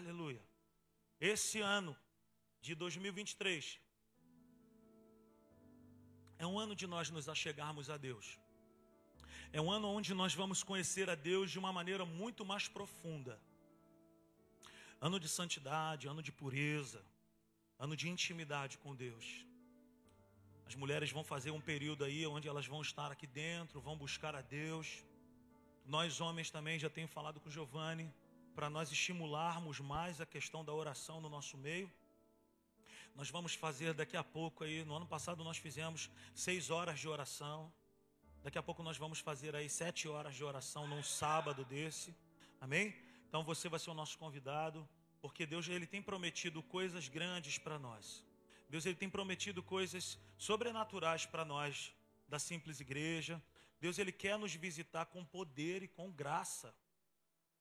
Aleluia. Esse ano de 2023 é um ano de nós nos achegarmos a Deus. É um ano onde nós vamos conhecer a Deus de uma maneira muito mais profunda. Ano de santidade, ano de pureza, ano de intimidade com Deus. As mulheres vão fazer um período aí onde elas vão estar aqui dentro, vão buscar a Deus. Nós homens também já tenho falado com Giovanni para nós estimularmos mais a questão da oração no nosso meio. Nós vamos fazer daqui a pouco aí, no ano passado nós fizemos seis horas de oração. Daqui a pouco nós vamos fazer aí sete horas de oração num sábado desse. Amém? Então você vai ser o nosso convidado, porque Deus ele tem prometido coisas grandes para nós. Deus ele tem prometido coisas sobrenaturais para nós da simples igreja. Deus ele quer nos visitar com poder e com graça.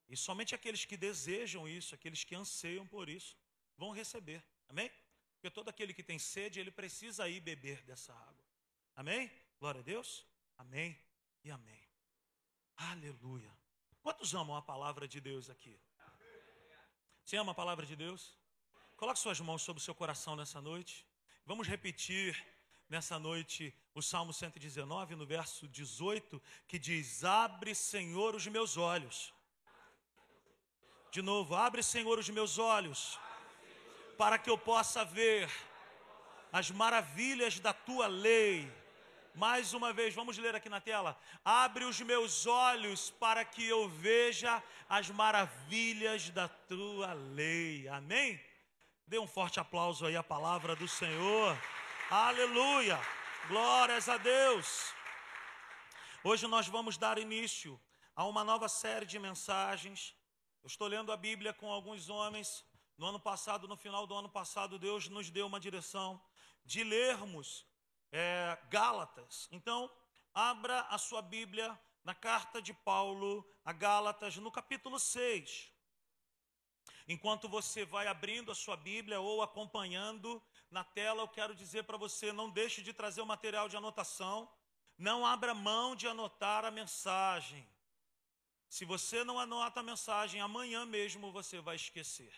E somente aqueles que desejam isso, aqueles que anseiam por isso, vão receber. Amém? Porque todo aquele que tem sede, ele precisa ir beber dessa água. Amém? Glória a Deus. Amém e amém. Aleluia. Quantos amam a palavra de Deus aqui? Você ama a palavra de Deus? Coloque suas mãos sobre o seu coração nessa noite. Vamos repetir nessa noite o Salmo 119, no verso 18, que diz: Abre, Senhor, os meus olhos. De novo, abre, Senhor, os meus olhos, para que eu possa ver as maravilhas da tua lei mais uma vez, vamos ler aqui na tela. Abre os meus olhos para que eu veja as maravilhas da tua lei. Amém? Dê um forte aplauso aí à palavra do Senhor. Aleluia! Glórias a Deus. Hoje nós vamos dar início a uma nova série de mensagens. Eu estou lendo a Bíblia com alguns homens. No ano passado, no final do ano passado, Deus nos deu uma direção de lermos é, Gálatas. Então, abra a sua Bíblia na carta de Paulo a Gálatas, no capítulo 6. Enquanto você vai abrindo a sua Bíblia ou acompanhando na tela, eu quero dizer para você: não deixe de trazer o material de anotação, não abra mão de anotar a mensagem. Se você não anota a mensagem, amanhã mesmo você vai esquecer.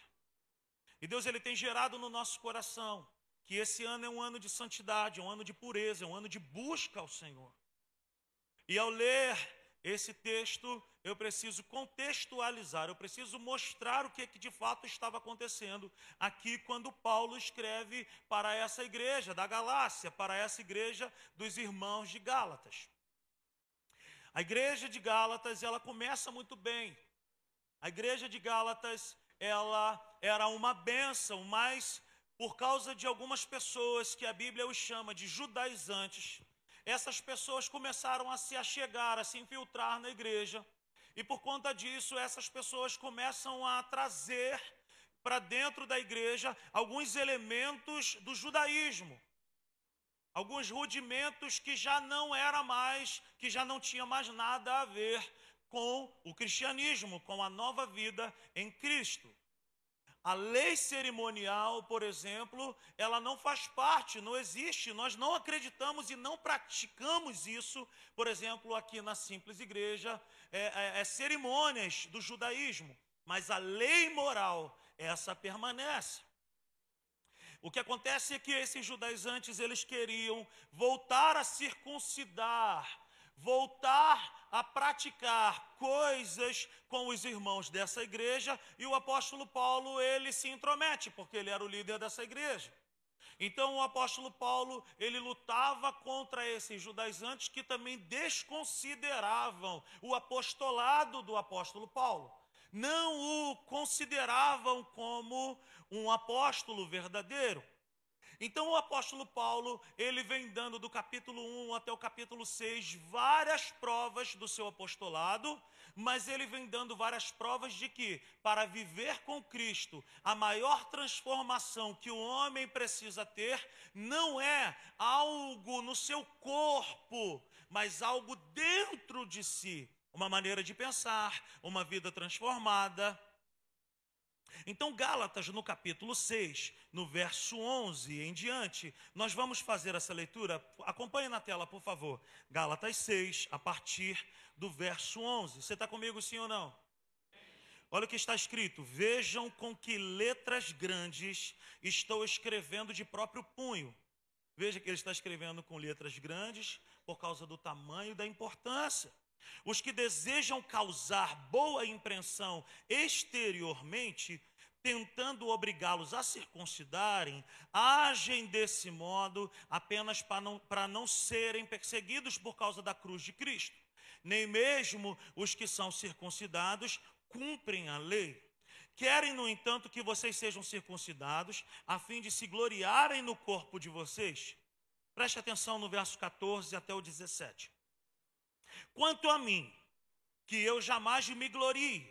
E Deus ele tem gerado no nosso coração que esse ano é um ano de santidade, é um ano de pureza, é um ano de busca ao Senhor. E ao ler esse texto, eu preciso contextualizar, eu preciso mostrar o que, que de fato estava acontecendo aqui quando Paulo escreve para essa igreja da Galácia, para essa igreja dos irmãos de Gálatas. A igreja de Gálatas, ela começa muito bem. A igreja de Gálatas, ela era uma bênção, mas por causa de algumas pessoas que a Bíblia os chama de judaizantes, essas pessoas começaram a se achegar, a se infiltrar na igreja, e por conta disso, essas pessoas começam a trazer para dentro da igreja alguns elementos do judaísmo, alguns rudimentos que já não era mais, que já não tinha mais nada a ver com o cristianismo, com a nova vida em Cristo. A lei cerimonial, por exemplo, ela não faz parte, não existe. Nós não acreditamos e não praticamos isso, por exemplo, aqui na simples igreja, é, é, é cerimônias do judaísmo. Mas a lei moral, essa permanece. O que acontece é que esses judaizantes, eles queriam voltar a circuncidar, voltar a praticar coisas com os irmãos dessa igreja e o apóstolo Paulo ele se intromete porque ele era o líder dessa igreja. Então o apóstolo Paulo, ele lutava contra esses judaizantes que também desconsideravam o apostolado do apóstolo Paulo. Não o consideravam como um apóstolo verdadeiro. Então o apóstolo Paulo, ele vem dando do capítulo 1 até o capítulo 6 várias provas do seu apostolado, mas ele vem dando várias provas de que para viver com Cristo, a maior transformação que o homem precisa ter não é algo no seu corpo, mas algo dentro de si, uma maneira de pensar, uma vida transformada, então, Gálatas, no capítulo 6, no verso 11 em diante, nós vamos fazer essa leitura. Acompanhe na tela, por favor. Gálatas 6, a partir do verso 11. Você está comigo, sim ou não? Olha o que está escrito: Vejam com que letras grandes estou escrevendo de próprio punho. Veja que ele está escrevendo com letras grandes por causa do tamanho e da importância. Os que desejam causar boa impressão exteriormente, tentando obrigá-los a circuncidarem, agem desse modo apenas para não, para não serem perseguidos por causa da cruz de Cristo. Nem mesmo os que são circuncidados cumprem a lei. Querem, no entanto, que vocês sejam circuncidados, a fim de se gloriarem no corpo de vocês. Preste atenção no verso 14 até o 17. Quanto a mim, que eu jamais me glorie,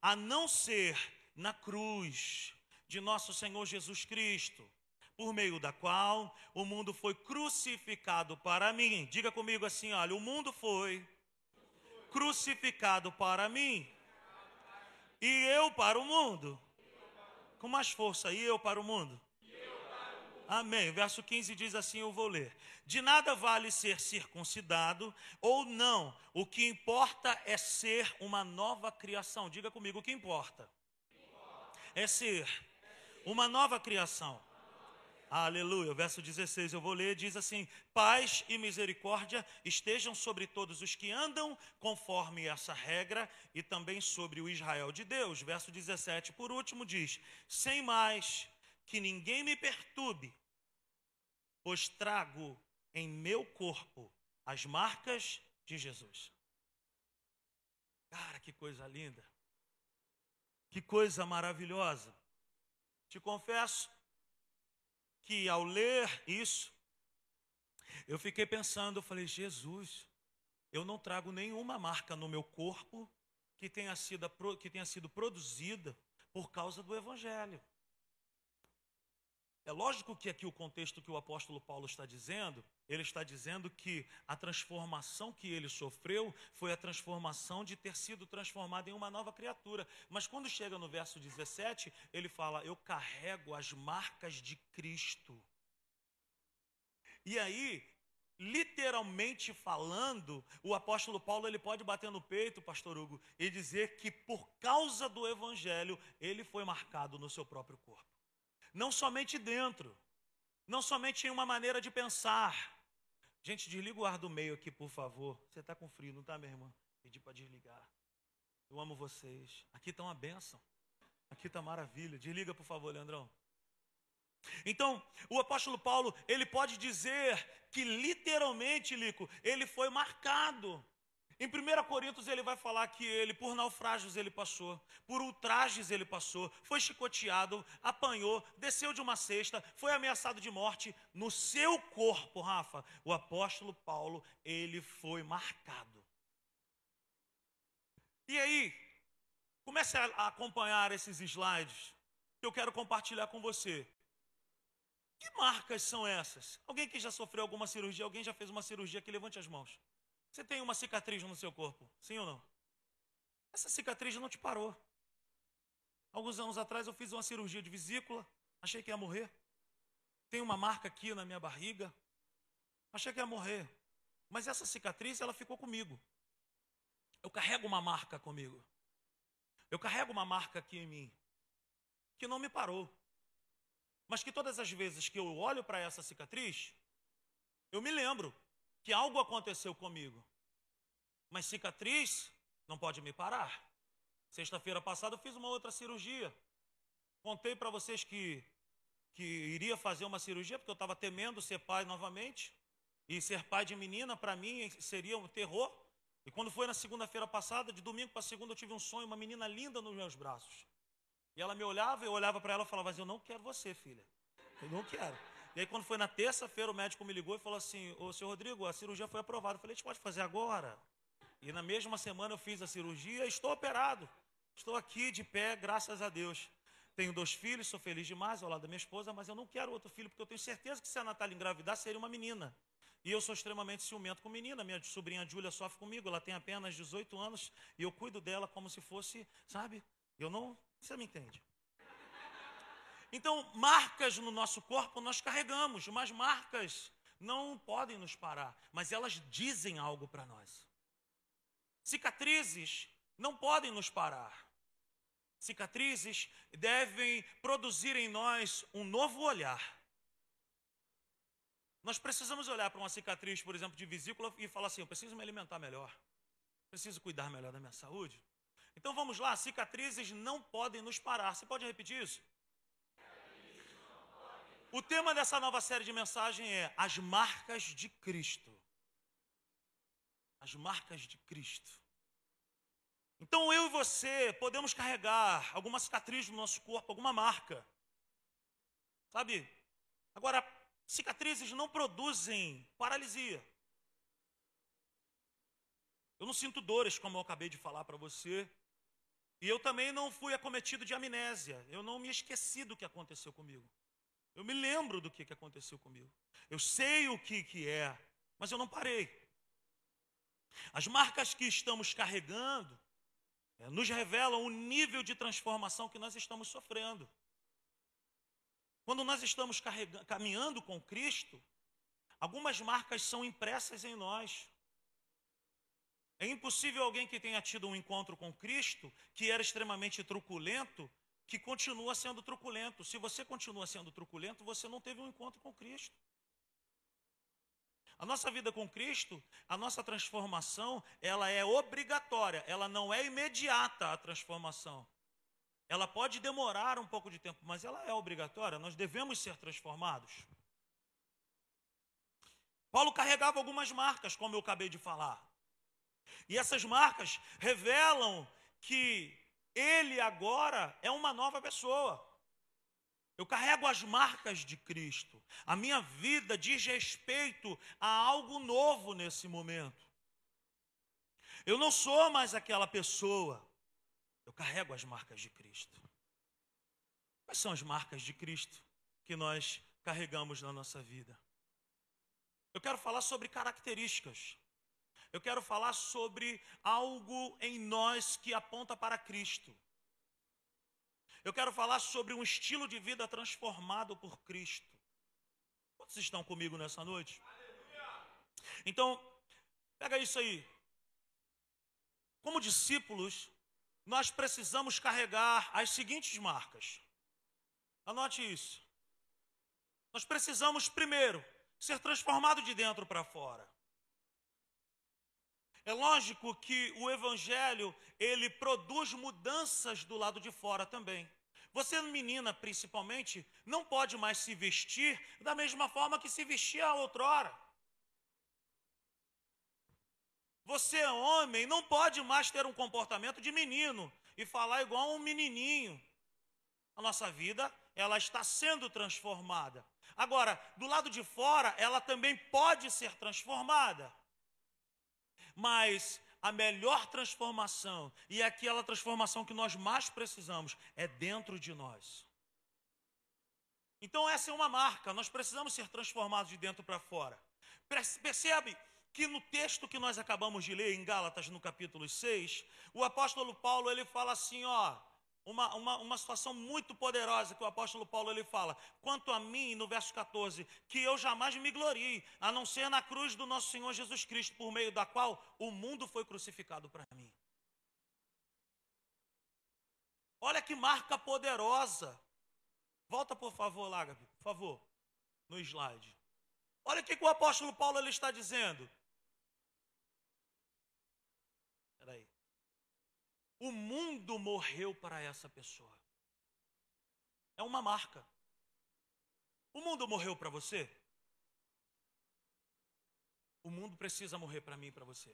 a não ser na cruz de nosso Senhor Jesus Cristo, por meio da qual o mundo foi crucificado para mim. Diga comigo assim: olha, o mundo foi crucificado para mim e eu para o mundo. Com mais força, e eu para o mundo. Amém. Verso 15 diz assim: Eu vou ler. De nada vale ser circuncidado ou não, o que importa é ser uma nova criação. Diga comigo: o que importa? É ser uma nova criação. Aleluia. Verso 16 eu vou ler, diz assim: Paz e misericórdia estejam sobre todos os que andam conforme essa regra e também sobre o Israel de Deus. Verso 17, por último, diz: Sem mais que ninguém me perturbe, pois trago em meu corpo as marcas de Jesus. Cara, que coisa linda. Que coisa maravilhosa. Te confesso que ao ler isso, eu fiquei pensando, eu falei, Jesus, eu não trago nenhuma marca no meu corpo que tenha sido, que tenha sido produzida por causa do Evangelho. É lógico que aqui o contexto que o apóstolo Paulo está dizendo, ele está dizendo que a transformação que ele sofreu foi a transformação de ter sido transformado em uma nova criatura. Mas quando chega no verso 17, ele fala: Eu carrego as marcas de Cristo. E aí, literalmente falando, o apóstolo Paulo ele pode bater no peito, pastor Hugo, e dizer que por causa do evangelho ele foi marcado no seu próprio corpo. Não somente dentro, não somente em uma maneira de pensar. Gente, desliga o ar do meio aqui, por favor. Você está com frio, não está, minha irmã? Pedi para desligar. Eu amo vocês. Aqui está uma benção. Aqui está maravilha. Desliga, por favor, Leandrão. Então, o apóstolo Paulo, ele pode dizer que literalmente, Lico, ele foi marcado em 1 Coríntios ele vai falar que ele, por naufrágios ele passou, por ultrajes ele passou, foi chicoteado, apanhou, desceu de uma cesta, foi ameaçado de morte. No seu corpo, Rafa, o apóstolo Paulo, ele foi marcado. E aí, comece a acompanhar esses slides que eu quero compartilhar com você. Que marcas são essas? Alguém que já sofreu alguma cirurgia, alguém já fez uma cirurgia, que levante as mãos. Você tem uma cicatriz no seu corpo, sim ou não? Essa cicatriz não te parou. Alguns anos atrás eu fiz uma cirurgia de vesícula, achei que ia morrer. Tem uma marca aqui na minha barriga, achei que ia morrer. Mas essa cicatriz, ela ficou comigo. Eu carrego uma marca comigo. Eu carrego uma marca aqui em mim, que não me parou. Mas que todas as vezes que eu olho para essa cicatriz, eu me lembro que algo aconteceu comigo. Mas cicatriz não pode me parar. Sexta-feira passada eu fiz uma outra cirurgia. Contei para vocês que, que iria fazer uma cirurgia, porque eu estava temendo ser pai novamente. E ser pai de menina, para mim, seria um terror. E quando foi na segunda-feira passada, de domingo para segunda, eu tive um sonho, uma menina linda nos meus braços. E ela me olhava, eu olhava para ela e falava, mas eu não quero você, filha. Eu não quero. E aí, quando foi na terça-feira, o médico me ligou e falou assim: Ô, senhor Rodrigo, a cirurgia foi aprovada. Eu falei: a gente pode fazer agora? E na mesma semana eu fiz a cirurgia estou operado. Estou aqui de pé, graças a Deus. Tenho dois filhos, sou feliz demais ao lado da minha esposa, mas eu não quero outro filho, porque eu tenho certeza que se a Natália engravidar, seria uma menina. E eu sou extremamente ciumento com menina. Minha sobrinha Júlia sofre comigo, ela tem apenas 18 anos e eu cuido dela como se fosse, sabe? Eu não. Você me entende? Então, marcas no nosso corpo nós carregamos, mas marcas não podem nos parar, mas elas dizem algo para nós. Cicatrizes não podem nos parar, cicatrizes devem produzir em nós um novo olhar. Nós precisamos olhar para uma cicatriz, por exemplo, de vesícula e falar assim: eu preciso me alimentar melhor, preciso cuidar melhor da minha saúde. Então vamos lá, cicatrizes não podem nos parar. Você pode repetir isso? O tema dessa nova série de mensagem é as marcas de Cristo. As marcas de Cristo. Então eu e você podemos carregar alguma cicatriz no nosso corpo, alguma marca. Sabe? Agora, cicatrizes não produzem paralisia. Eu não sinto dores, como eu acabei de falar para você. E eu também não fui acometido de amnésia. Eu não me esqueci do que aconteceu comigo. Eu me lembro do que, que aconteceu comigo. Eu sei o que, que é, mas eu não parei. As marcas que estamos carregando é, nos revelam o nível de transformação que nós estamos sofrendo. Quando nós estamos caminhando com Cristo, algumas marcas são impressas em nós. É impossível alguém que tenha tido um encontro com Cristo, que era extremamente truculento, que continua sendo truculento. Se você continua sendo truculento, você não teve um encontro com Cristo. A nossa vida com Cristo, a nossa transformação, ela é obrigatória, ela não é imediata a transformação. Ela pode demorar um pouco de tempo, mas ela é obrigatória, nós devemos ser transformados. Paulo carregava algumas marcas, como eu acabei de falar. E essas marcas revelam que ele agora é uma nova pessoa. Eu carrego as marcas de Cristo. A minha vida diz respeito a algo novo nesse momento. Eu não sou mais aquela pessoa. Eu carrego as marcas de Cristo. Quais são as marcas de Cristo que nós carregamos na nossa vida? Eu quero falar sobre características. Eu quero falar sobre algo em nós que aponta para Cristo. Eu quero falar sobre um estilo de vida transformado por Cristo. Quantos estão comigo nessa noite? Então, pega isso aí. Como discípulos, nós precisamos carregar as seguintes marcas. Anote isso. Nós precisamos, primeiro, ser transformado de dentro para fora. É lógico que o evangelho, ele produz mudanças do lado de fora também. Você, menina, principalmente, não pode mais se vestir da mesma forma que se vestia outrora. Você, homem, não pode mais ter um comportamento de menino e falar igual um menininho. A nossa vida, ela está sendo transformada. Agora, do lado de fora, ela também pode ser transformada. Mas a melhor transformação e aquela transformação que nós mais precisamos é dentro de nós. Então, essa é uma marca, nós precisamos ser transformados de dentro para fora. Percebe que no texto que nós acabamos de ler, em Gálatas, no capítulo 6, o apóstolo Paulo ele fala assim: ó, uma, uma, uma situação muito poderosa que o apóstolo Paulo ele fala. Quanto a mim, no verso 14, que eu jamais me glorie, a não ser na cruz do nosso Senhor Jesus Cristo, por meio da qual o mundo foi crucificado para mim. Olha que marca poderosa. Volta, por favor, lá, Gabi, por favor, no slide. Olha o que, que o apóstolo Paulo ele está dizendo. O mundo morreu para essa pessoa. É uma marca. O mundo morreu para você? O mundo precisa morrer para mim e para você.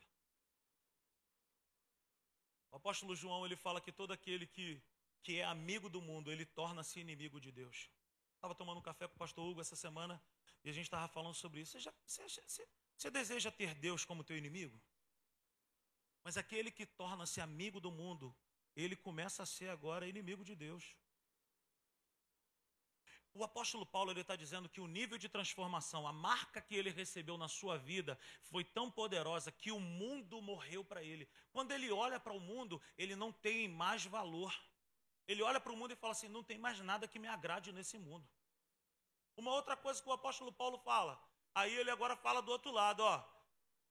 O apóstolo João ele fala que todo aquele que, que é amigo do mundo, ele torna-se inimigo de Deus. Estava tomando um café com o pastor Hugo essa semana e a gente estava falando sobre isso. Você, já, você, você, você deseja ter Deus como teu inimigo? Mas aquele que torna-se amigo do mundo, ele começa a ser agora inimigo de Deus. O apóstolo Paulo está dizendo que o nível de transformação, a marca que ele recebeu na sua vida, foi tão poderosa que o mundo morreu para ele. Quando ele olha para o mundo, ele não tem mais valor. Ele olha para o mundo e fala assim: não tem mais nada que me agrade nesse mundo. Uma outra coisa que o apóstolo Paulo fala, aí ele agora fala do outro lado, ó.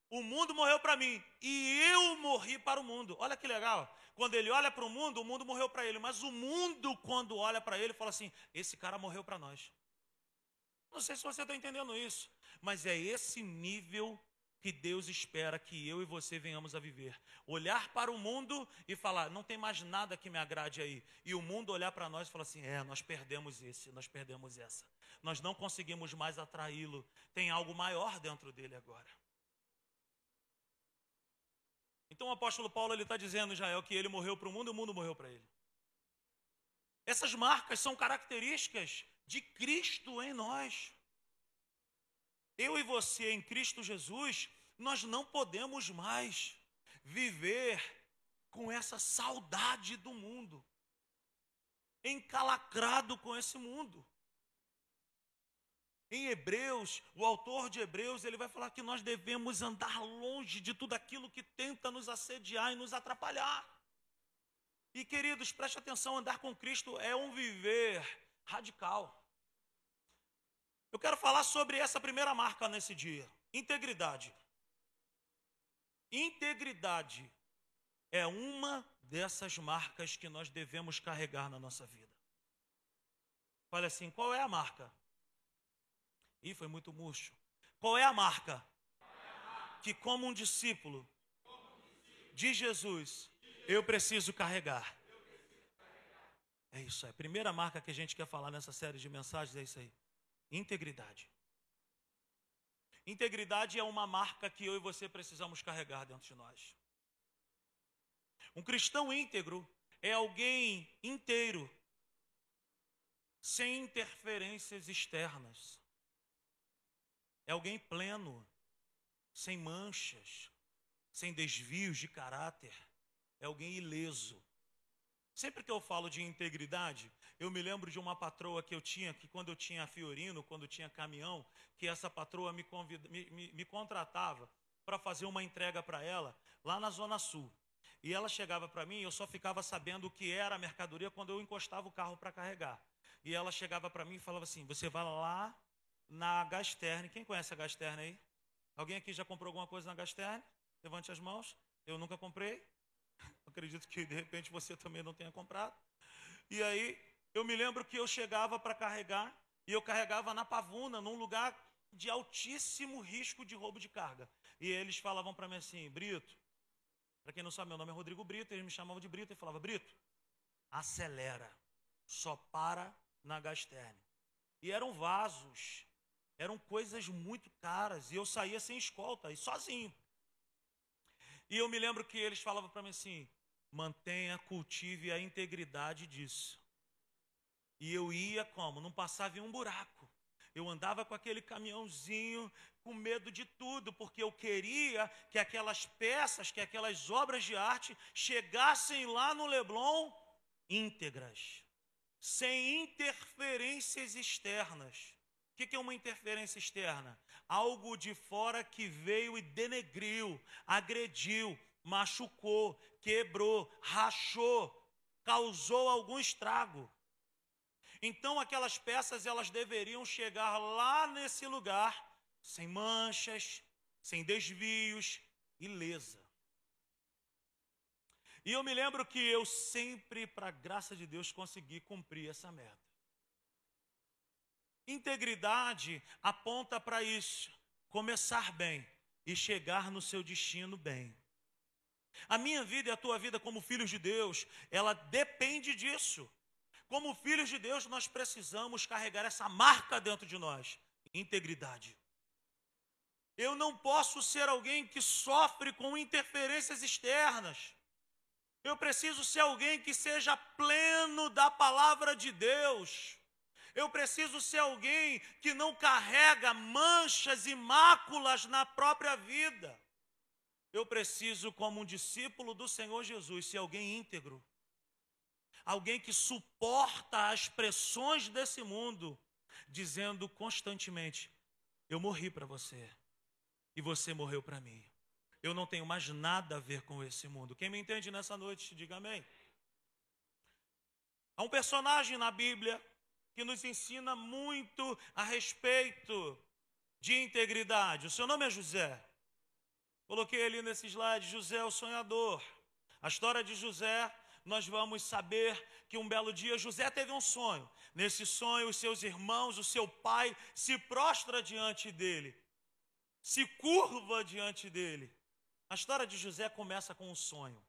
O mundo morreu para mim e eu morri para o mundo. Olha que legal. Quando ele olha para o mundo, o mundo morreu para ele. Mas o mundo, quando olha para ele, fala assim: esse cara morreu para nós. Não sei se você está entendendo isso, mas é esse nível que Deus espera que eu e você venhamos a viver. Olhar para o mundo e falar, não tem mais nada que me agrade aí. E o mundo olhar para nós e falar assim: é, nós perdemos esse, nós perdemos essa. Nós não conseguimos mais atraí-lo. Tem algo maior dentro dele agora. Então o apóstolo Paulo está dizendo, Israel, que ele morreu para o mundo e o mundo morreu para ele. Essas marcas são características de Cristo em nós. Eu e você em Cristo Jesus, nós não podemos mais viver com essa saudade do mundo, encalacrado com esse mundo. Em Hebreus, o autor de Hebreus, ele vai falar que nós devemos andar longe de tudo aquilo que tenta nos assediar e nos atrapalhar. E queridos, preste atenção, andar com Cristo é um viver radical. Eu quero falar sobre essa primeira marca nesse dia: integridade. Integridade é uma dessas marcas que nós devemos carregar na nossa vida. Olha assim, qual é a marca? Ih, foi muito murcho. Qual é a marca? Que como um discípulo de Jesus, eu preciso carregar. É isso aí. A primeira marca que a gente quer falar nessa série de mensagens é isso aí. Integridade. Integridade é uma marca que eu e você precisamos carregar dentro de nós. Um cristão íntegro é alguém inteiro, sem interferências externas. É alguém pleno, sem manchas, sem desvios de caráter. É alguém ileso. Sempre que eu falo de integridade, eu me lembro de uma patroa que eu tinha, que quando eu tinha Fiorino, quando tinha caminhão, que essa patroa me, convida, me, me, me contratava para fazer uma entrega para ela lá na Zona Sul. E ela chegava para mim, eu só ficava sabendo o que era a mercadoria quando eu encostava o carro para carregar. E ela chegava para mim e falava assim: Você vai lá na Gasterne. Quem conhece a Gasterne aí? Alguém aqui já comprou alguma coisa na Gasterne? Levante as mãos. Eu nunca comprei. Acredito que de repente você também não tenha comprado. E aí eu me lembro que eu chegava para carregar e eu carregava na Pavuna, num lugar de altíssimo risco de roubo de carga. E eles falavam para mim assim, Brito, para quem não sabe, meu nome é Rodrigo Brito, eles me chamavam de Brito e falavam, Brito, acelera, só para na Gasterne. E eram vasos, eram coisas muito caras, e eu saía sem escolta, e sozinho. E eu me lembro que eles falavam para mim assim, mantenha, cultive a integridade disso. E eu ia como? Não passava em um buraco. Eu andava com aquele caminhãozinho com medo de tudo, porque eu queria que aquelas peças, que aquelas obras de arte chegassem lá no Leblon íntegras, sem interferências externas. O que é uma interferência externa? Algo de fora que veio e denegriu, agrediu, machucou, quebrou, rachou, causou algum estrago. Então aquelas peças elas deveriam chegar lá nesse lugar sem manchas, sem desvios, ilesa. E eu me lembro que eu sempre, para a graça de Deus, consegui cumprir essa meta. Integridade aponta para isso, começar bem e chegar no seu destino bem. A minha vida e a tua vida como filhos de Deus, ela depende disso. Como filhos de Deus, nós precisamos carregar essa marca dentro de nós: integridade. Eu não posso ser alguém que sofre com interferências externas. Eu preciso ser alguém que seja pleno da palavra de Deus. Eu preciso ser alguém que não carrega manchas e máculas na própria vida. Eu preciso, como um discípulo do Senhor Jesus, ser alguém íntegro alguém que suporta as pressões desse mundo, dizendo constantemente: Eu morri para você e você morreu para mim. Eu não tenho mais nada a ver com esse mundo. Quem me entende nessa noite, diga amém. Há um personagem na Bíblia que nos ensina muito a respeito de integridade. O seu nome é José. Coloquei ali nesse slide José o sonhador. A história de José, nós vamos saber que um belo dia José teve um sonho. Nesse sonho, os seus irmãos, o seu pai se prostra diante dele, se curva diante dele. A história de José começa com um sonho.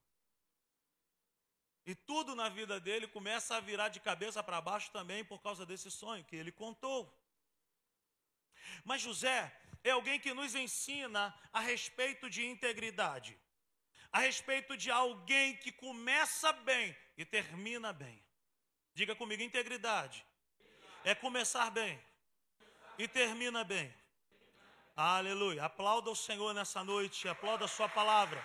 E tudo na vida dele começa a virar de cabeça para baixo também por causa desse sonho que ele contou. Mas José é alguém que nos ensina a respeito de integridade, a respeito de alguém que começa bem e termina bem. Diga comigo: integridade é começar bem e termina bem. Aleluia. Aplauda o Senhor nessa noite, aplauda a Sua palavra.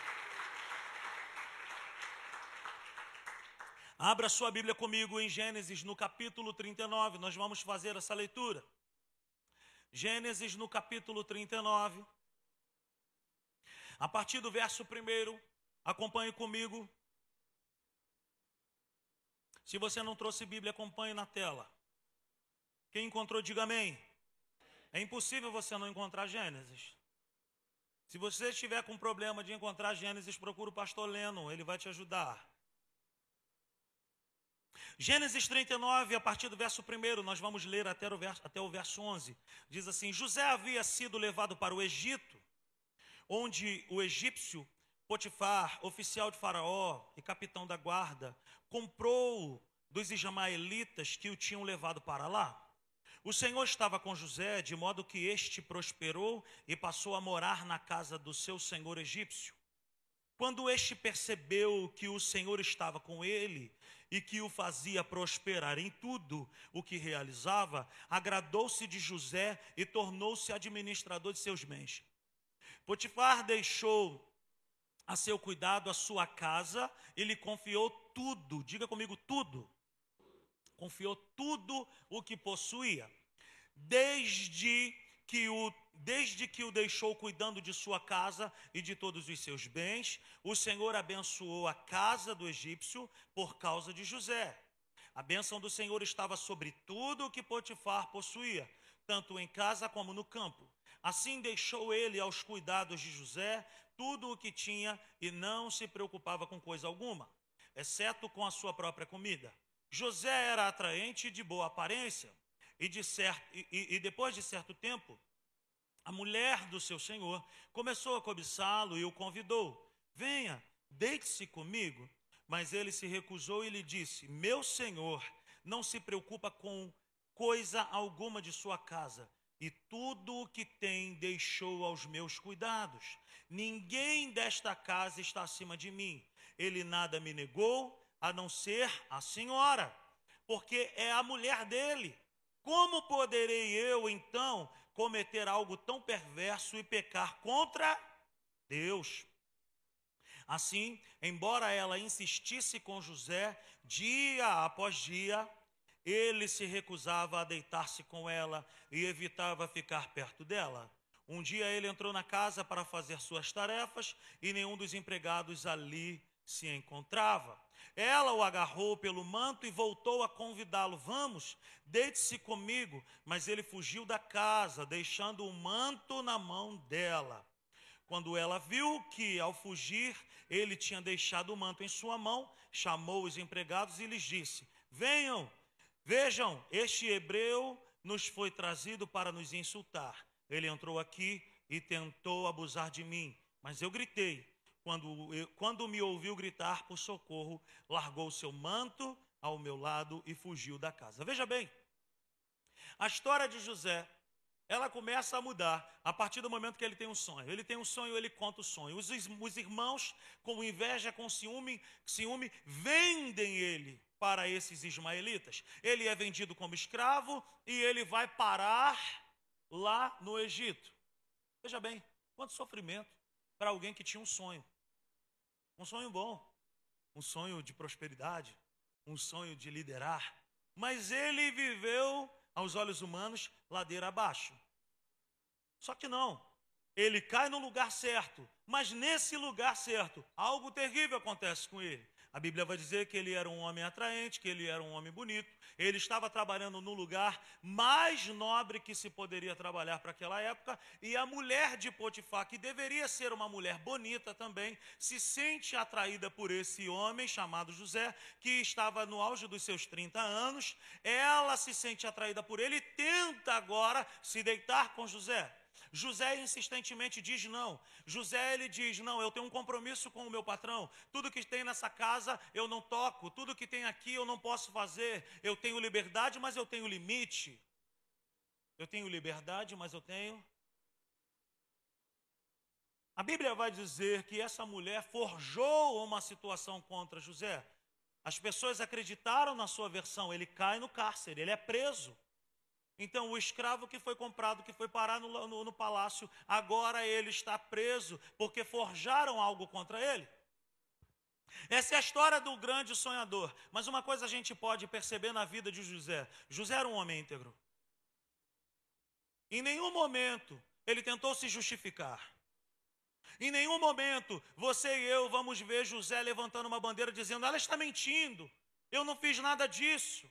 Abra sua Bíblia comigo em Gênesis, no capítulo 39. Nós vamos fazer essa leitura. Gênesis, no capítulo 39. A partir do verso 1, acompanhe comigo. Se você não trouxe Bíblia, acompanhe na tela. Quem encontrou, diga amém. É impossível você não encontrar Gênesis. Se você estiver com problema de encontrar Gênesis, procure o pastor Leno, ele vai te ajudar. Gênesis 39, a partir do verso 1, nós vamos ler até o, verso, até o verso 11. Diz assim: José havia sido levado para o Egito, onde o egípcio Potifar, oficial de Faraó e capitão da guarda, comprou dos ismaelitas que o tinham levado para lá. O Senhor estava com José, de modo que este prosperou e passou a morar na casa do seu senhor egípcio. Quando este percebeu que o Senhor estava com ele e que o fazia prosperar em tudo o que realizava, agradou-se de José e tornou-se administrador de seus bens. Potifar deixou a seu cuidado a sua casa e lhe confiou tudo, diga comigo, tudo. Confiou tudo o que possuía, desde que o desde que o deixou cuidando de sua casa e de todos os seus bens, o Senhor abençoou a casa do egípcio por causa de José. A bênção do Senhor estava sobre tudo o que Potifar possuía, tanto em casa como no campo. Assim deixou ele aos cuidados de José tudo o que tinha e não se preocupava com coisa alguma, exceto com a sua própria comida. José era atraente e de boa aparência, e, de e, e depois de certo tempo, a mulher do seu senhor começou a cobiçá-lo e o convidou: Venha, deite-se comigo. Mas ele se recusou e lhe disse: Meu senhor não se preocupa com coisa alguma de sua casa, e tudo o que tem deixou aos meus cuidados. Ninguém desta casa está acima de mim. Ele nada me negou, a não ser a senhora, porque é a mulher dele. Como poderei eu, então, cometer algo tão perverso e pecar contra Deus. Assim, embora ela insistisse com José dia após dia, ele se recusava a deitar-se com ela e evitava ficar perto dela. Um dia ele entrou na casa para fazer suas tarefas e nenhum dos empregados ali se encontrava. Ela o agarrou pelo manto e voltou a convidá-lo: Vamos, deite-se comigo. Mas ele fugiu da casa, deixando o manto na mão dela. Quando ela viu que, ao fugir, ele tinha deixado o manto em sua mão, chamou os empregados e lhes disse: Venham, vejam, este hebreu nos foi trazido para nos insultar. Ele entrou aqui e tentou abusar de mim, mas eu gritei quando, quando me ouviu gritar por socorro, largou seu manto ao meu lado e fugiu da casa. Veja bem, a história de José, ela começa a mudar a partir do momento que ele tem um sonho. Ele tem um sonho, ele conta o sonho. Os, os irmãos, com inveja, com ciúme, ciúme, vendem ele para esses ismaelitas. Ele é vendido como escravo e ele vai parar lá no Egito. Veja bem, quanto sofrimento para alguém que tinha um sonho. Um sonho bom, um sonho de prosperidade, um sonho de liderar. Mas ele viveu, aos olhos humanos, ladeira abaixo. Só que não. Ele cai no lugar certo, mas nesse lugar certo, algo terrível acontece com ele. A Bíblia vai dizer que ele era um homem atraente, que ele era um homem bonito. Ele estava trabalhando no lugar mais nobre que se poderia trabalhar para aquela época. E a mulher de Potifar, que deveria ser uma mulher bonita também, se sente atraída por esse homem chamado José, que estava no auge dos seus 30 anos. Ela se sente atraída por ele e tenta agora se deitar com José. José insistentemente diz não. José ele diz: "Não, eu tenho um compromisso com o meu patrão. Tudo que tem nessa casa eu não toco, tudo que tem aqui eu não posso fazer. Eu tenho liberdade, mas eu tenho limite. Eu tenho liberdade, mas eu tenho a Bíblia vai dizer que essa mulher forjou uma situação contra José. As pessoas acreditaram na sua versão, ele cai no cárcere, ele é preso. Então, o escravo que foi comprado, que foi parar no, no, no palácio, agora ele está preso porque forjaram algo contra ele. Essa é a história do grande sonhador. Mas uma coisa a gente pode perceber na vida de José: José era um homem íntegro. Em nenhum momento ele tentou se justificar. Em nenhum momento você e eu vamos ver José levantando uma bandeira dizendo: ela está mentindo, eu não fiz nada disso.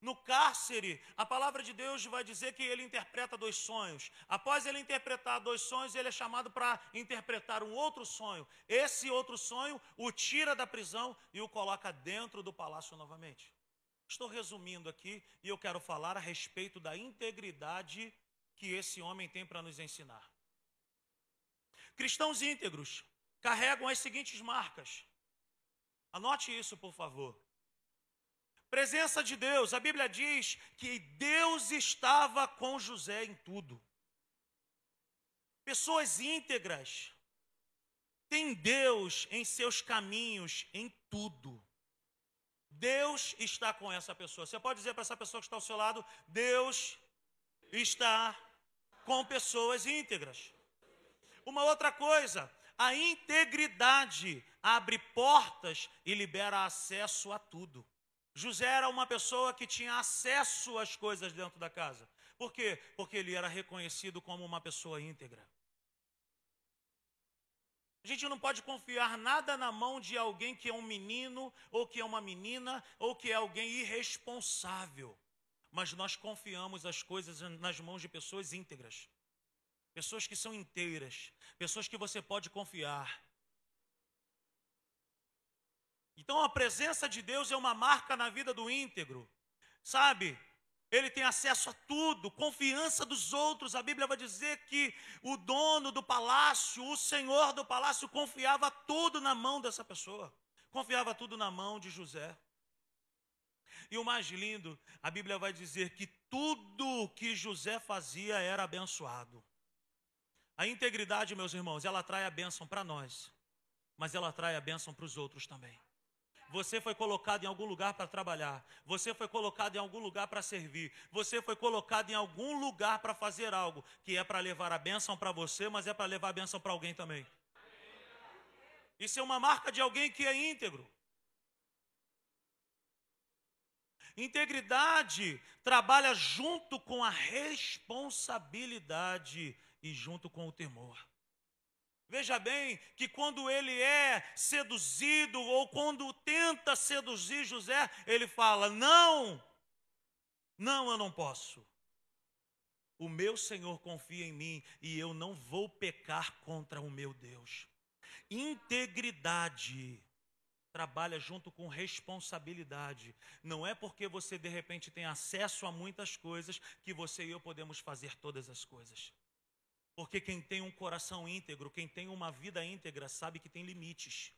No cárcere, a palavra de Deus vai dizer que ele interpreta dois sonhos. Após ele interpretar dois sonhos, ele é chamado para interpretar um outro sonho. Esse outro sonho o tira da prisão e o coloca dentro do palácio novamente. Estou resumindo aqui e eu quero falar a respeito da integridade que esse homem tem para nos ensinar. Cristãos íntegros carregam as seguintes marcas. Anote isso, por favor. Presença de Deus, a Bíblia diz que Deus estava com José em tudo. Pessoas íntegras têm Deus em seus caminhos em tudo. Deus está com essa pessoa. Você pode dizer para essa pessoa que está ao seu lado: Deus está com pessoas íntegras. Uma outra coisa, a integridade abre portas e libera acesso a tudo. José era uma pessoa que tinha acesso às coisas dentro da casa. Por quê? Porque ele era reconhecido como uma pessoa íntegra. A gente não pode confiar nada na mão de alguém que é um menino, ou que é uma menina, ou que é alguém irresponsável. Mas nós confiamos as coisas nas mãos de pessoas íntegras. Pessoas que são inteiras, pessoas que você pode confiar. Então a presença de Deus é uma marca na vida do íntegro. Sabe? Ele tem acesso a tudo, confiança dos outros. A Bíblia vai dizer que o dono do palácio, o senhor do palácio, confiava tudo na mão dessa pessoa. Confiava tudo na mão de José. E o mais lindo, a Bíblia vai dizer que tudo que José fazia era abençoado. A integridade, meus irmãos, ela traz a bênção para nós, mas ela traz a bênção para os outros também. Você foi colocado em algum lugar para trabalhar. Você foi colocado em algum lugar para servir. Você foi colocado em algum lugar para fazer algo que é para levar a bênção para você, mas é para levar a bênção para alguém também. Isso é uma marca de alguém que é íntegro. Integridade trabalha junto com a responsabilidade e junto com o temor. Veja bem que quando ele é seduzido ou quando tenta seduzir José, ele fala: Não, não, eu não posso. O meu Senhor confia em mim e eu não vou pecar contra o meu Deus. Integridade trabalha junto com responsabilidade. Não é porque você de repente tem acesso a muitas coisas que você e eu podemos fazer todas as coisas. Porque quem tem um coração íntegro, quem tem uma vida íntegra, sabe que tem limites.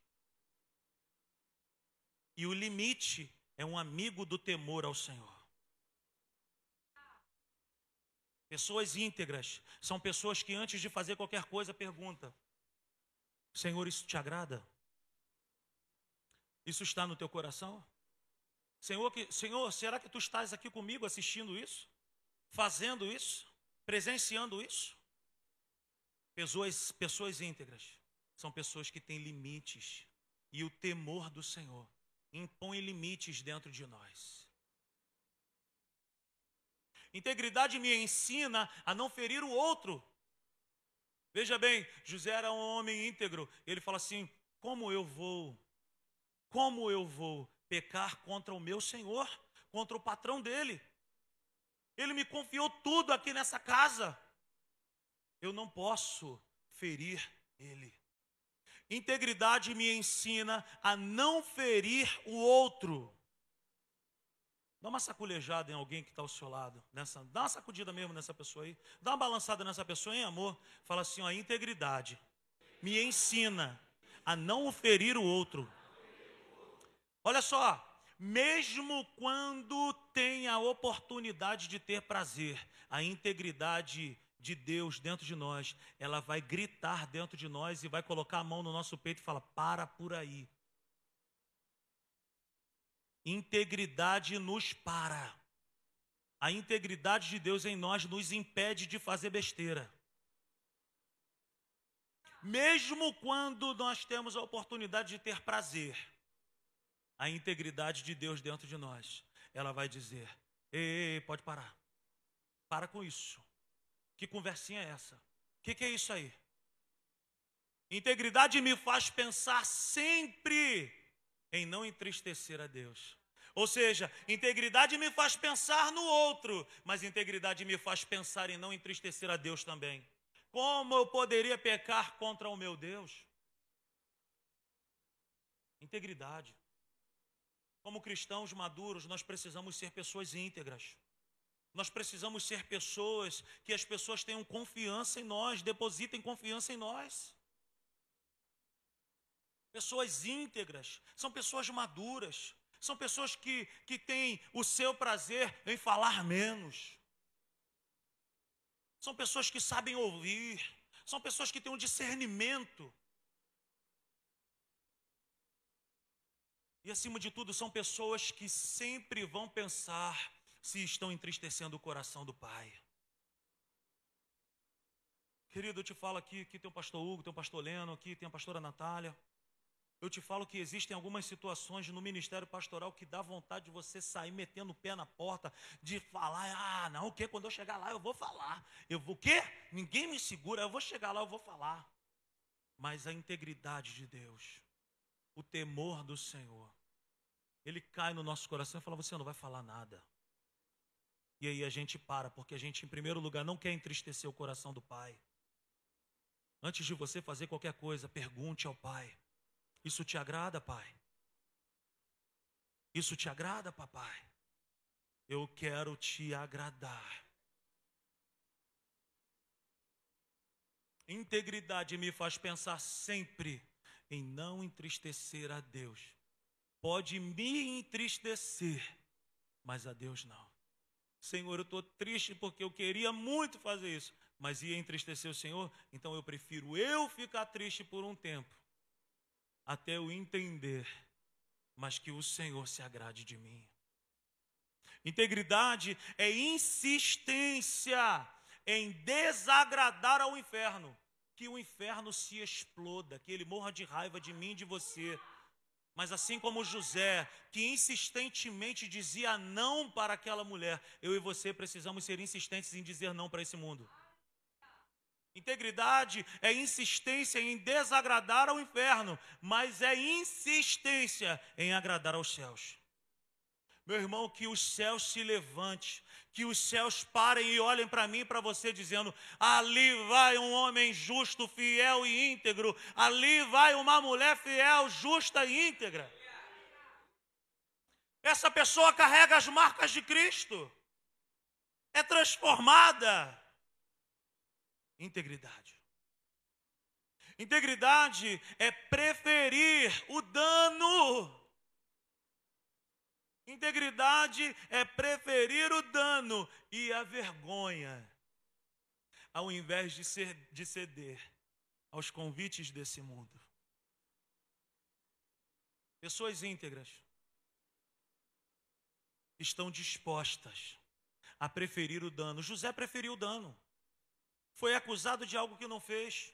E o limite é um amigo do temor ao Senhor. Pessoas íntegras são pessoas que antes de fazer qualquer coisa perguntam: Senhor, isso te agrada? Isso está no teu coração? Senhor, que, Senhor, será que tu estás aqui comigo assistindo isso? Fazendo isso? Presenciando isso? Pessoas, pessoas íntegras são pessoas que têm limites. E o temor do Senhor impõe limites dentro de nós. Integridade me ensina a não ferir o outro. Veja bem, José era um homem íntegro. Ele fala assim: como eu vou Como eu vou pecar contra o meu Senhor, contra o patrão dele? Ele me confiou tudo aqui nessa casa. Eu não posso ferir ele. Integridade me ensina a não ferir o outro. Dá uma saculejada em alguém que está ao seu lado. Nessa, dá uma sacudida mesmo nessa pessoa aí. Dá uma balançada nessa pessoa em amor. Fala assim: ó, a integridade me ensina a não ferir o outro. Olha só, mesmo quando tem a oportunidade de ter prazer, a integridade de Deus dentro de nós, ela vai gritar dentro de nós e vai colocar a mão no nosso peito e fala: para por aí. Integridade nos para. A integridade de Deus em nós nos impede de fazer besteira. Mesmo quando nós temos a oportunidade de ter prazer, a integridade de Deus dentro de nós, ela vai dizer: ei, ei pode parar. Para com isso. Que conversinha é essa? O que, que é isso aí? Integridade me faz pensar sempre em não entristecer a Deus. Ou seja, integridade me faz pensar no outro, mas integridade me faz pensar em não entristecer a Deus também. Como eu poderia pecar contra o meu Deus? Integridade. Como cristãos maduros, nós precisamos ser pessoas íntegras. Nós precisamos ser pessoas que as pessoas tenham confiança em nós, depositem confiança em nós. Pessoas íntegras, são pessoas maduras, são pessoas que, que têm o seu prazer em falar menos. São pessoas que sabem ouvir, são pessoas que têm um discernimento. E acima de tudo, são pessoas que sempre vão pensar se estão entristecendo o coração do Pai. Querido, eu te falo aqui, aqui tem o pastor Hugo, tem o pastor Leno, aqui tem a pastora Natália. Eu te falo que existem algumas situações no ministério pastoral que dá vontade de você sair metendo o pé na porta, de falar, ah, não, o que? Quando eu chegar lá eu vou falar. Eu vou, o quê? Ninguém me segura, eu vou chegar lá, eu vou falar. Mas a integridade de Deus, o temor do Senhor, ele cai no nosso coração e fala: você não vai falar nada. E aí a gente para, porque a gente, em primeiro lugar, não quer entristecer o coração do Pai. Antes de você fazer qualquer coisa, pergunte ao Pai. Isso te agrada, pai? Isso te agrada, papai? Eu quero te agradar. Integridade me faz pensar sempre em não entristecer a Deus. Pode me entristecer, mas a Deus não. Senhor, eu estou triste porque eu queria muito fazer isso, mas ia entristecer o Senhor, então eu prefiro eu ficar triste por um tempo até eu entender, mas que o Senhor se agrade de mim. Integridade é insistência em desagradar ao inferno, que o inferno se exploda, que ele morra de raiva de mim e de você. Mas assim como José, que insistentemente dizia não para aquela mulher, eu e você precisamos ser insistentes em dizer não para esse mundo. Integridade é insistência em desagradar ao inferno, mas é insistência em agradar aos céus. Meu irmão, que os céus se levante, que os céus parem e olhem para mim e para você, dizendo: ali vai um homem justo, fiel e íntegro, ali vai uma mulher fiel, justa e íntegra. Essa pessoa carrega as marcas de Cristo, é transformada Integridade. Integridade é preferir o dano. Integridade é preferir o dano e a vergonha, ao invés de, ser, de ceder aos convites desse mundo. Pessoas íntegras estão dispostas a preferir o dano. José preferiu o dano foi acusado de algo que não fez,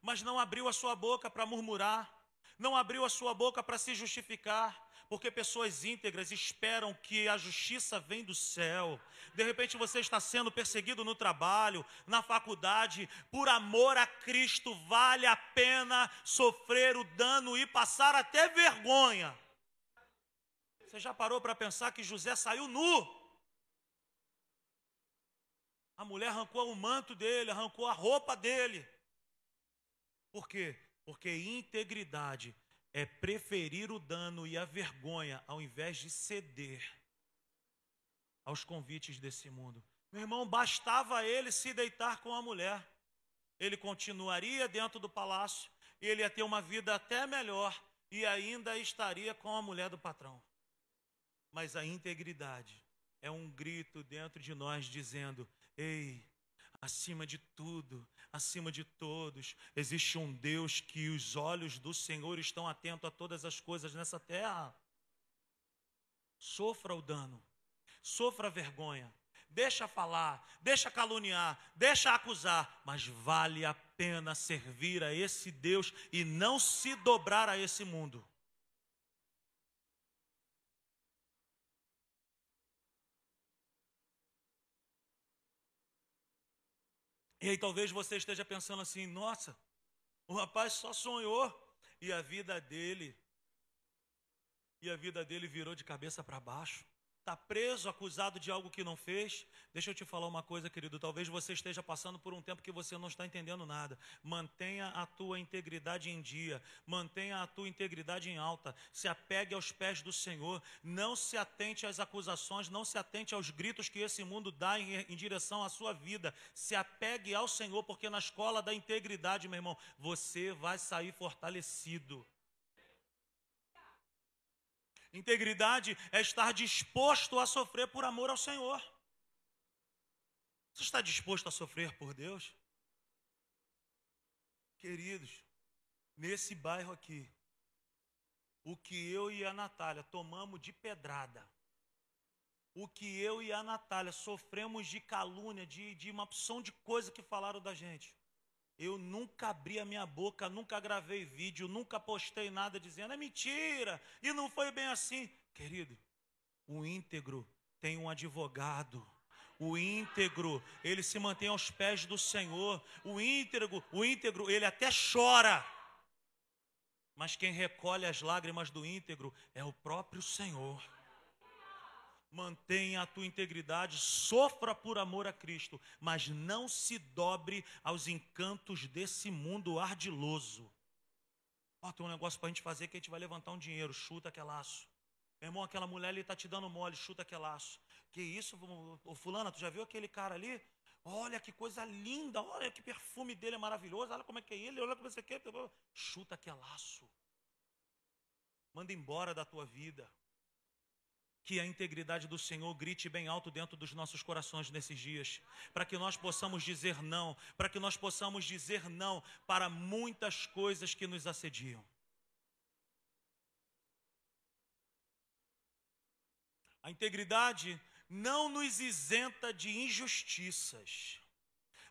mas não abriu a sua boca para murmurar, não abriu a sua boca para se justificar, porque pessoas íntegras esperam que a justiça vem do céu. De repente você está sendo perseguido no trabalho, na faculdade, por amor a Cristo, vale a pena sofrer o dano e passar até vergonha, você já parou para pensar que José saiu nu? A mulher arrancou o manto dele, arrancou a roupa dele. Por quê? Porque integridade é preferir o dano e a vergonha ao invés de ceder aos convites desse mundo. Meu irmão, bastava ele se deitar com a mulher. Ele continuaria dentro do palácio, ele ia ter uma vida até melhor e ainda estaria com a mulher do patrão. Mas a integridade é um grito dentro de nós dizendo: Ei, acima de tudo, acima de todos, existe um Deus que os olhos do Senhor estão atentos a todas as coisas nessa terra. Sofra o dano, sofra a vergonha, deixa falar, deixa caluniar, deixa acusar, mas vale a pena servir a esse Deus e não se dobrar a esse mundo. E aí talvez você esteja pensando assim: nossa, o rapaz só sonhou. E a vida dele, e a vida dele virou de cabeça para baixo está preso, acusado de algo que não fez. Deixa eu te falar uma coisa, querido. Talvez você esteja passando por um tempo que você não está entendendo nada. Mantenha a tua integridade em dia, mantenha a tua integridade em alta. Se apegue aos pés do Senhor. Não se atente às acusações, não se atente aos gritos que esse mundo dá em, em direção à sua vida. Se apegue ao Senhor, porque na escola da integridade, meu irmão, você vai sair fortalecido. Integridade é estar disposto a sofrer por amor ao Senhor. Você está disposto a sofrer por Deus? Queridos, nesse bairro aqui, o que eu e a Natália tomamos de pedrada, o que eu e a Natália sofremos de calúnia, de, de uma opção de coisa que falaram da gente. Eu nunca abri a minha boca, nunca gravei vídeo, nunca postei nada dizendo é mentira e não foi bem assim. Querido, o íntegro tem um advogado. O íntegro, ele se mantém aos pés do Senhor. O íntegro, o íntegro, ele até chora. Mas quem recolhe as lágrimas do íntegro é o próprio Senhor mantenha a tua integridade, sofra por amor a Cristo, mas não se dobre aos encantos desse mundo ardiloso. Ó, tem um negócio para a gente fazer que a gente vai levantar um dinheiro, chuta aquele laço. Meu irmão, aquela mulher ali está te dando mole, chuta aquele laço. Que isso, ô fulana, tu já viu aquele cara ali? Olha que coisa linda, olha que perfume dele é maravilhoso, olha como é que é ele, olha como você quer. Chuta aquele laço. Manda embora da tua vida que a integridade do Senhor grite bem alto dentro dos nossos corações nesses dias, para que nós possamos dizer não, para que nós possamos dizer não para muitas coisas que nos assediam. A integridade não nos isenta de injustiças.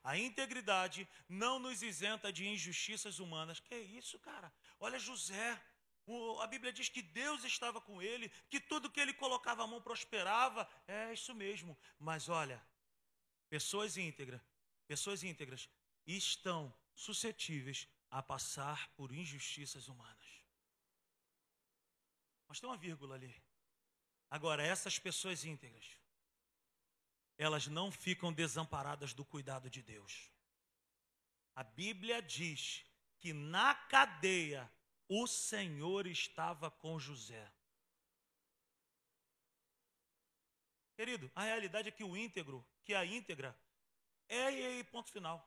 A integridade não nos isenta de injustiças humanas. Que isso, cara? Olha José, a Bíblia diz que Deus estava com ele, que tudo que ele colocava a mão prosperava. É isso mesmo. Mas olha, pessoas íntegras, pessoas íntegras estão suscetíveis a passar por injustiças humanas. Mas tem uma vírgula ali. Agora, essas pessoas íntegras, elas não ficam desamparadas do cuidado de Deus. A Bíblia diz que na cadeia o Senhor estava com José. Querido, a realidade é que o íntegro, que a íntegra, é e ponto final.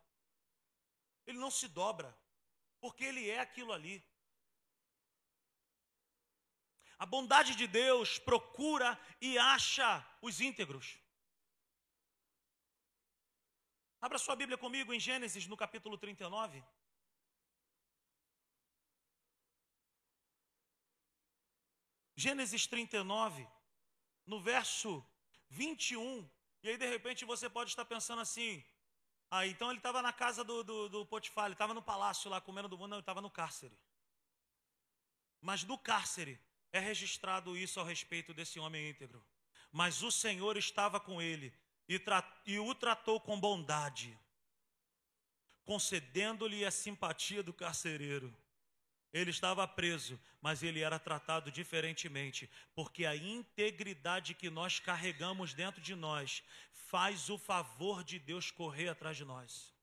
Ele não se dobra, porque ele é aquilo ali. A bondade de Deus procura e acha os íntegros. Abra sua Bíblia comigo em Gênesis, no capítulo 39. Gênesis 39, no verso 21, e aí de repente você pode estar pensando assim: ah, então ele estava na casa do, do, do Potifar, ele estava no palácio lá comendo do mundo, não, ele estava no cárcere. Mas no cárcere é registrado isso ao respeito desse homem íntegro. Mas o Senhor estava com ele e, e o tratou com bondade, concedendo-lhe a simpatia do carcereiro. Ele estava preso, mas ele era tratado diferentemente, porque a integridade que nós carregamos dentro de nós faz o favor de Deus correr atrás de nós.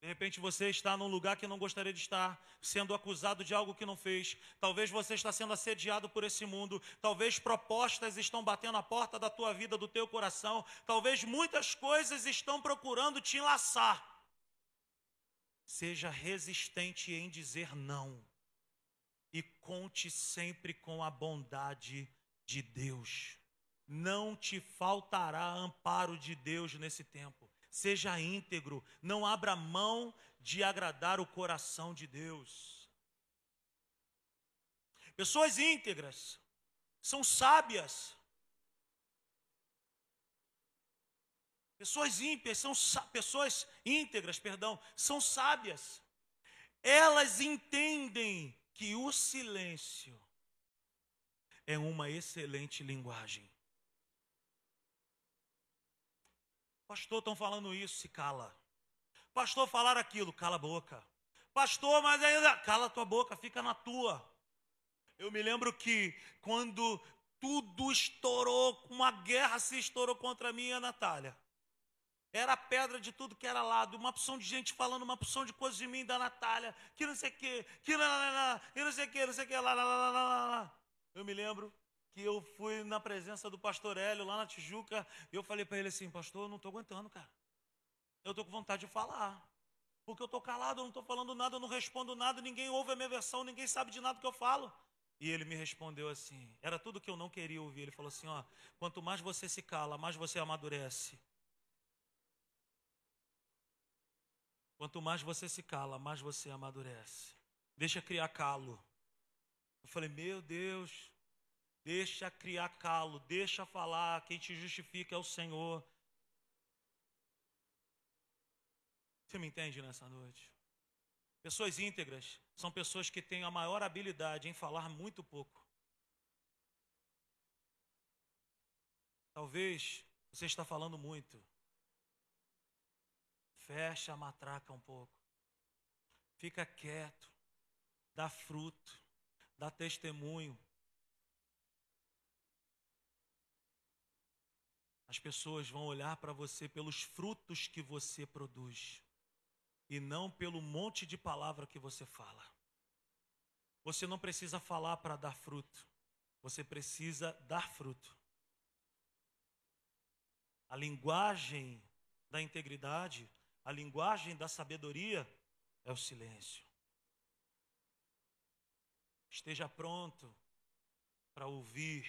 De repente você está num lugar que não gostaria de estar, sendo acusado de algo que não fez. Talvez você está sendo assediado por esse mundo. Talvez propostas estão batendo a porta da tua vida, do teu coração. Talvez muitas coisas estão procurando te enlaçar. Seja resistente em dizer não. E conte sempre com a bondade de Deus. Não te faltará amparo de Deus nesse tempo seja íntegro, não abra mão de agradar o coração de Deus. Pessoas íntegras são sábias. Pessoas ímpias são pessoas íntegras, perdão, são sábias. Elas entendem que o silêncio é uma excelente linguagem. Pastor, estão falando isso, se cala. Pastor, falar aquilo, cala a boca. Pastor, mas ainda, cala a tua boca, fica na tua. Eu me lembro que quando tudo estourou, uma guerra se estourou contra mim e a Natália. Era pedra de tudo que era lado, uma opção de gente falando uma opção de coisas de mim da Natália, que não sei o que, que não, não sei o que, não sei o que, lá, lá, lá, lá, lá. Eu me lembro que eu fui na presença do pastor Hélio lá na Tijuca, e eu falei para ele assim, pastor, eu não estou aguentando, cara. Eu estou com vontade de falar. Porque eu estou calado, eu não estou falando nada, eu não respondo nada, ninguém ouve a minha versão, ninguém sabe de nada que eu falo. E ele me respondeu assim: era tudo que eu não queria ouvir. Ele falou assim: ó, quanto mais você se cala, mais você amadurece. Quanto mais você se cala, mais você amadurece. Deixa criar calo. Eu falei: meu Deus, Deixa criar calo, deixa falar, quem te justifica é o Senhor. Você me entende nessa noite? Pessoas íntegras são pessoas que têm a maior habilidade em falar muito pouco. Talvez você está falando muito. Fecha a matraca um pouco. Fica quieto. Dá fruto. Dá testemunho. As pessoas vão olhar para você pelos frutos que você produz e não pelo monte de palavra que você fala. Você não precisa falar para dar fruto, você precisa dar fruto. A linguagem da integridade, a linguagem da sabedoria é o silêncio. Esteja pronto para ouvir,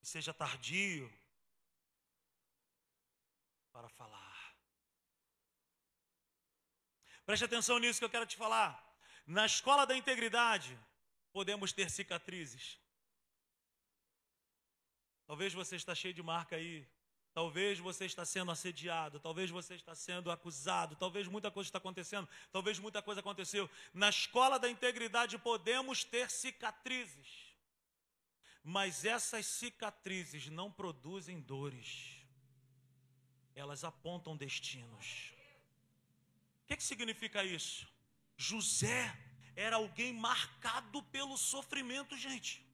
e seja tardio para falar. Preste atenção nisso que eu quero te falar. Na escola da integridade, podemos ter cicatrizes. Talvez você está cheio de marca aí. Talvez você está sendo assediado, talvez você está sendo acusado, talvez muita coisa está acontecendo, talvez muita coisa aconteceu. Na escola da integridade podemos ter cicatrizes. Mas essas cicatrizes não produzem dores elas apontam destinos. O que, que significa isso? José era alguém marcado pelo sofrimento, gente.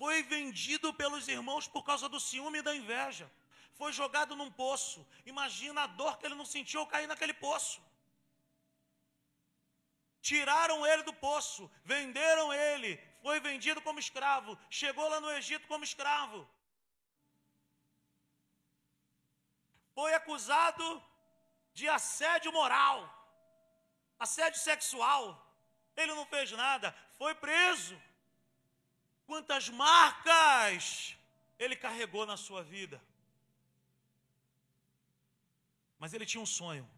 Foi vendido pelos irmãos por causa do ciúme e da inveja. Foi jogado num poço. Imagina a dor que ele não sentiu ao cair naquele poço. Tiraram ele do poço, venderam ele, foi vendido como escravo, chegou lá no Egito como escravo. foi acusado de assédio moral, assédio sexual. Ele não fez nada, foi preso. Quantas marcas ele carregou na sua vida. Mas ele tinha um sonho.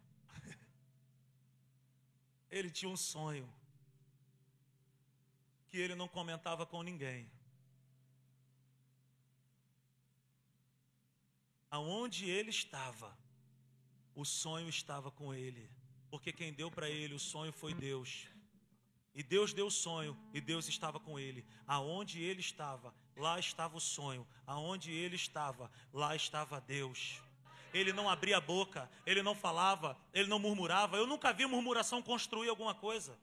ele tinha um sonho que ele não comentava com ninguém. aonde ele estava, o sonho estava com ele, porque quem deu para ele o sonho foi Deus. E Deus deu o sonho e Deus estava com ele. Aonde ele estava, lá estava o sonho. Aonde ele estava, lá estava Deus. ele não abria a boca, ele não falava, ele não murmurava. Eu nunca vi murmuração construir alguma coisa.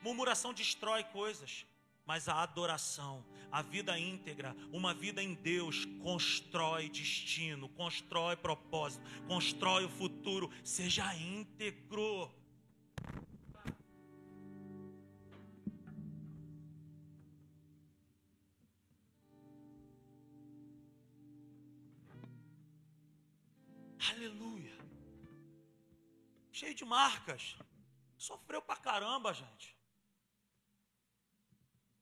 Murmuração destrói coisas. Mas a adoração, a vida íntegra, uma vida em Deus constrói destino, constrói propósito, constrói o futuro. Seja íntegro. Aleluia. Cheio de marcas. Sofreu pra caramba, gente.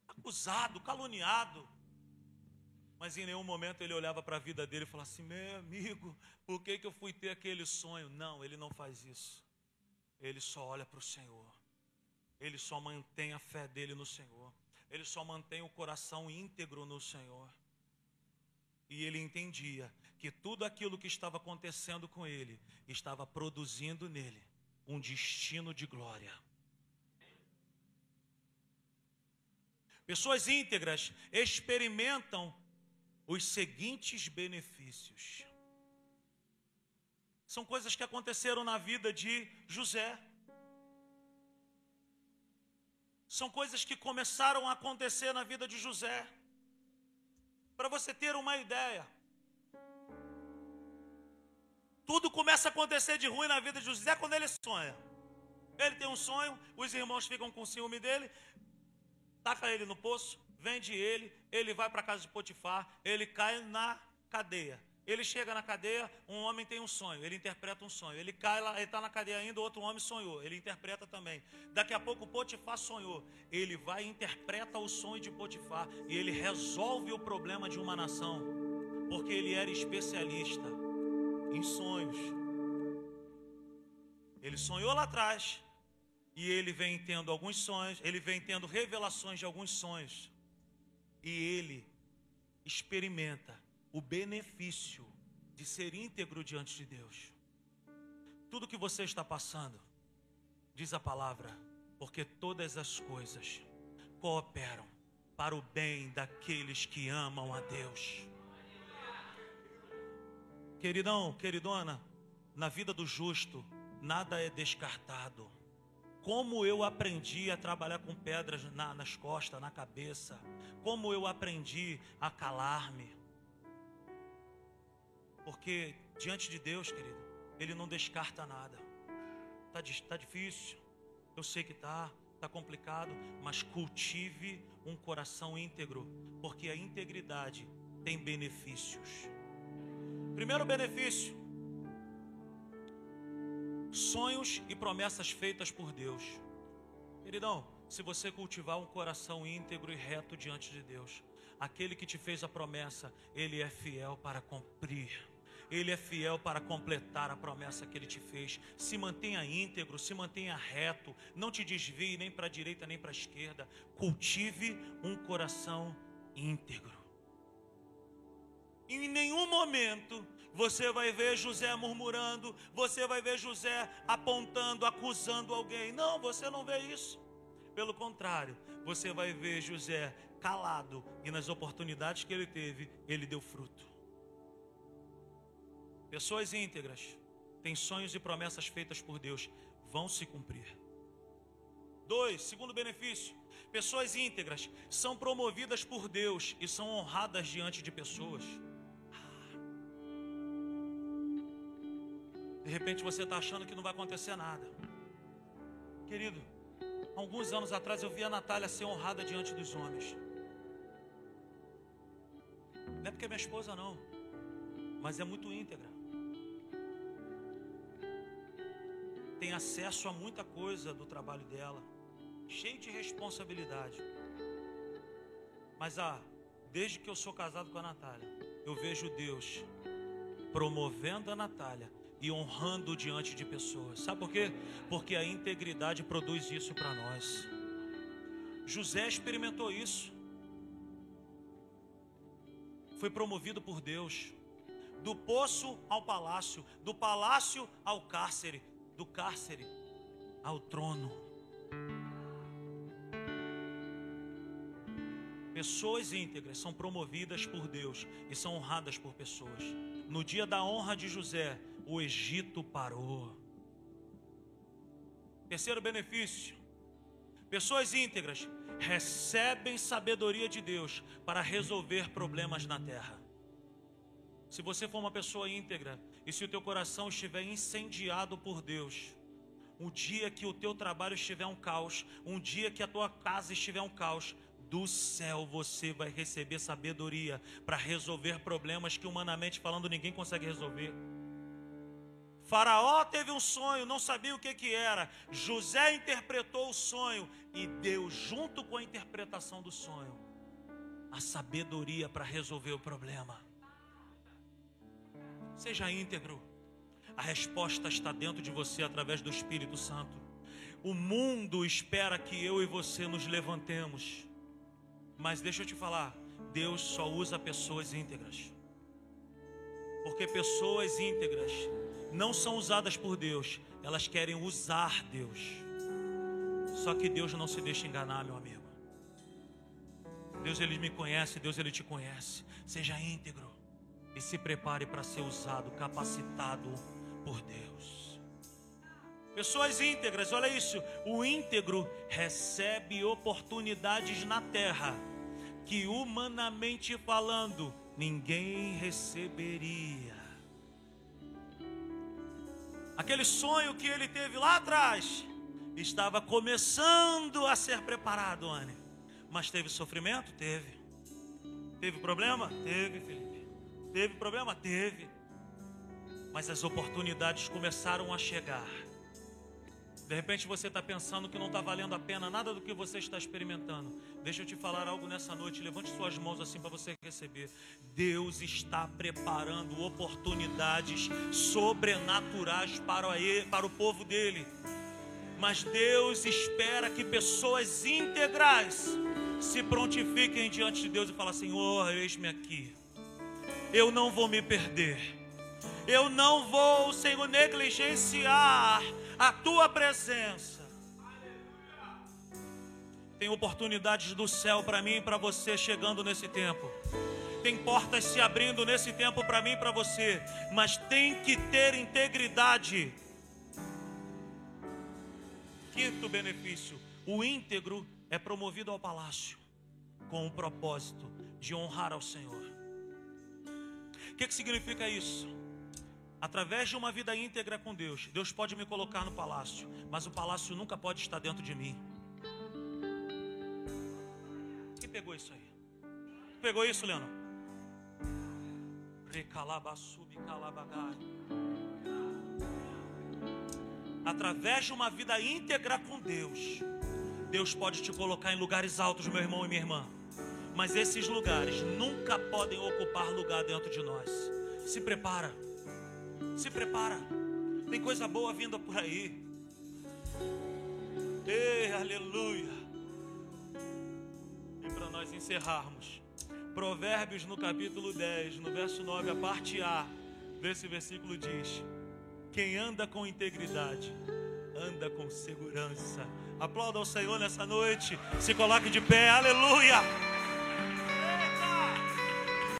Acusado, caluniado. Mas em nenhum momento ele olhava para a vida dele e falava assim: Meu amigo, por que, que eu fui ter aquele sonho? Não, ele não faz isso. Ele só olha para o Senhor. Ele só mantém a fé dele no Senhor. Ele só mantém o coração íntegro no Senhor. E ele entendia que tudo aquilo que estava acontecendo com ele estava produzindo nele um destino de glória. Pessoas íntegras experimentam os seguintes benefícios. São coisas que aconteceram na vida de José. São coisas que começaram a acontecer na vida de José. Para você ter uma ideia, tudo começa a acontecer de ruim na vida de José quando ele sonha. Ele tem um sonho, os irmãos ficam com ciúme dele, taca ele no poço, vende ele, ele vai para a casa de Potifar, ele cai na cadeia. Ele chega na cadeia, um homem tem um sonho, ele interpreta um sonho. Ele cai lá, ele está na cadeia ainda, outro homem sonhou, ele interpreta também. Daqui a pouco Potifar sonhou, ele vai e interpreta o sonho de Potifar e ele resolve o problema de uma nação, porque ele era especialista em sonhos. Ele sonhou lá atrás e ele vem tendo alguns sonhos, ele vem tendo revelações de alguns sonhos e ele experimenta o benefício de ser íntegro diante de Deus. Tudo que você está passando, diz a palavra, porque todas as coisas cooperam para o bem daqueles que amam a Deus. Queridão, queridona, na vida do justo, nada é descartado. Como eu aprendi a trabalhar com pedras na, nas costas, na cabeça. Como eu aprendi a calar-me porque diante de Deus, querido, Ele não descarta nada. Está tá difícil, eu sei que está, está complicado, mas cultive um coração íntegro, porque a integridade tem benefícios. Primeiro benefício: sonhos e promessas feitas por Deus. Queridão, se você cultivar um coração íntegro e reto diante de Deus, aquele que te fez a promessa, ele é fiel para cumprir. Ele é fiel para completar a promessa que ele te fez. Se mantenha íntegro, se mantenha reto, não te desvie nem para a direita nem para a esquerda. Cultive um coração íntegro. Em nenhum momento você vai ver José murmurando, você vai ver José apontando, acusando alguém. Não, você não vê isso. Pelo contrário, você vai ver José calado e nas oportunidades que ele teve, ele deu fruto. Pessoas íntegras têm sonhos e promessas feitas por Deus, vão se cumprir. Dois, segundo benefício, pessoas íntegras são promovidas por Deus e são honradas diante de pessoas. De repente você está achando que não vai acontecer nada. Querido, alguns anos atrás eu vi a Natália ser honrada diante dos homens. Não é porque é minha esposa, não, mas é muito íntegra. Tem acesso a muita coisa do trabalho dela, cheio de responsabilidade. Mas ah, desde que eu sou casado com a Natália, eu vejo Deus promovendo a Natália e honrando diante de pessoas. Sabe por quê? Porque a integridade produz isso para nós. José experimentou isso. Foi promovido por Deus. Do poço ao palácio, do palácio ao cárcere, do cárcere ao trono. Pessoas íntegras são promovidas por Deus e são honradas por pessoas. No dia da honra de José, o Egito parou. Terceiro benefício: pessoas íntegras recebem sabedoria de Deus para resolver problemas na terra. Se você for uma pessoa íntegra e se o teu coração estiver incendiado por Deus, um dia que o teu trabalho estiver um caos, um dia que a tua casa estiver um caos, do céu você vai receber sabedoria para resolver problemas que humanamente falando ninguém consegue resolver. Faraó teve um sonho, não sabia o que, que era. José interpretou o sonho e deu, junto com a interpretação do sonho, a sabedoria para resolver o problema. Seja íntegro. A resposta está dentro de você através do Espírito Santo. O mundo espera que eu e você nos levantemos. Mas deixa eu te falar, Deus só usa pessoas íntegras. Porque pessoas íntegras não são usadas por Deus, elas querem usar Deus. Só que Deus não se deixa enganar, meu amigo. Deus ele me conhece, Deus ele te conhece. Seja íntegro e se prepare para ser usado, capacitado por Deus. Pessoas íntegras, olha isso. O íntegro recebe oportunidades na terra que, humanamente falando, ninguém receberia. Aquele sonho que ele teve lá atrás estava começando a ser preparado, Anne. Mas teve sofrimento? Teve. Teve problema? Teve, Felipe. Teve problema? Teve mas as oportunidades começaram a chegar. De repente você está pensando que não está valendo a pena nada do que você está experimentando. Deixa eu te falar algo nessa noite. Levante suas mãos assim para você receber. Deus está preparando oportunidades sobrenaturais para, ele, para o povo dele. Mas Deus espera que pessoas íntegras se prontifiquem diante de Deus e falem: Senhor, eis-me aqui. Eu não vou me perder eu não vou, Senhor, negligenciar a tua presença. Tem oportunidades do céu para mim e para você chegando nesse tempo. Tem portas se abrindo nesse tempo para mim e para você, mas tem que ter integridade. Quinto benefício: o íntegro é promovido ao palácio com o propósito de honrar ao Senhor. Que, que significa isso? Através de uma vida íntegra com Deus, Deus pode me colocar no palácio, mas o palácio nunca pode estar dentro de mim. Quem pegou isso aí? Pegou isso, Leandro? Através de uma vida íntegra com Deus, Deus pode te colocar em lugares altos, meu irmão e minha irmã. Mas esses lugares nunca podem ocupar lugar dentro de nós. Se prepara. Se prepara. Tem coisa boa vinda por aí. Ei, aleluia. E para nós encerrarmos, Provérbios no capítulo 10, no verso 9, a parte A desse versículo diz: Quem anda com integridade, anda com segurança. Aplauda ao Senhor nessa noite. Se coloque de pé, aleluia.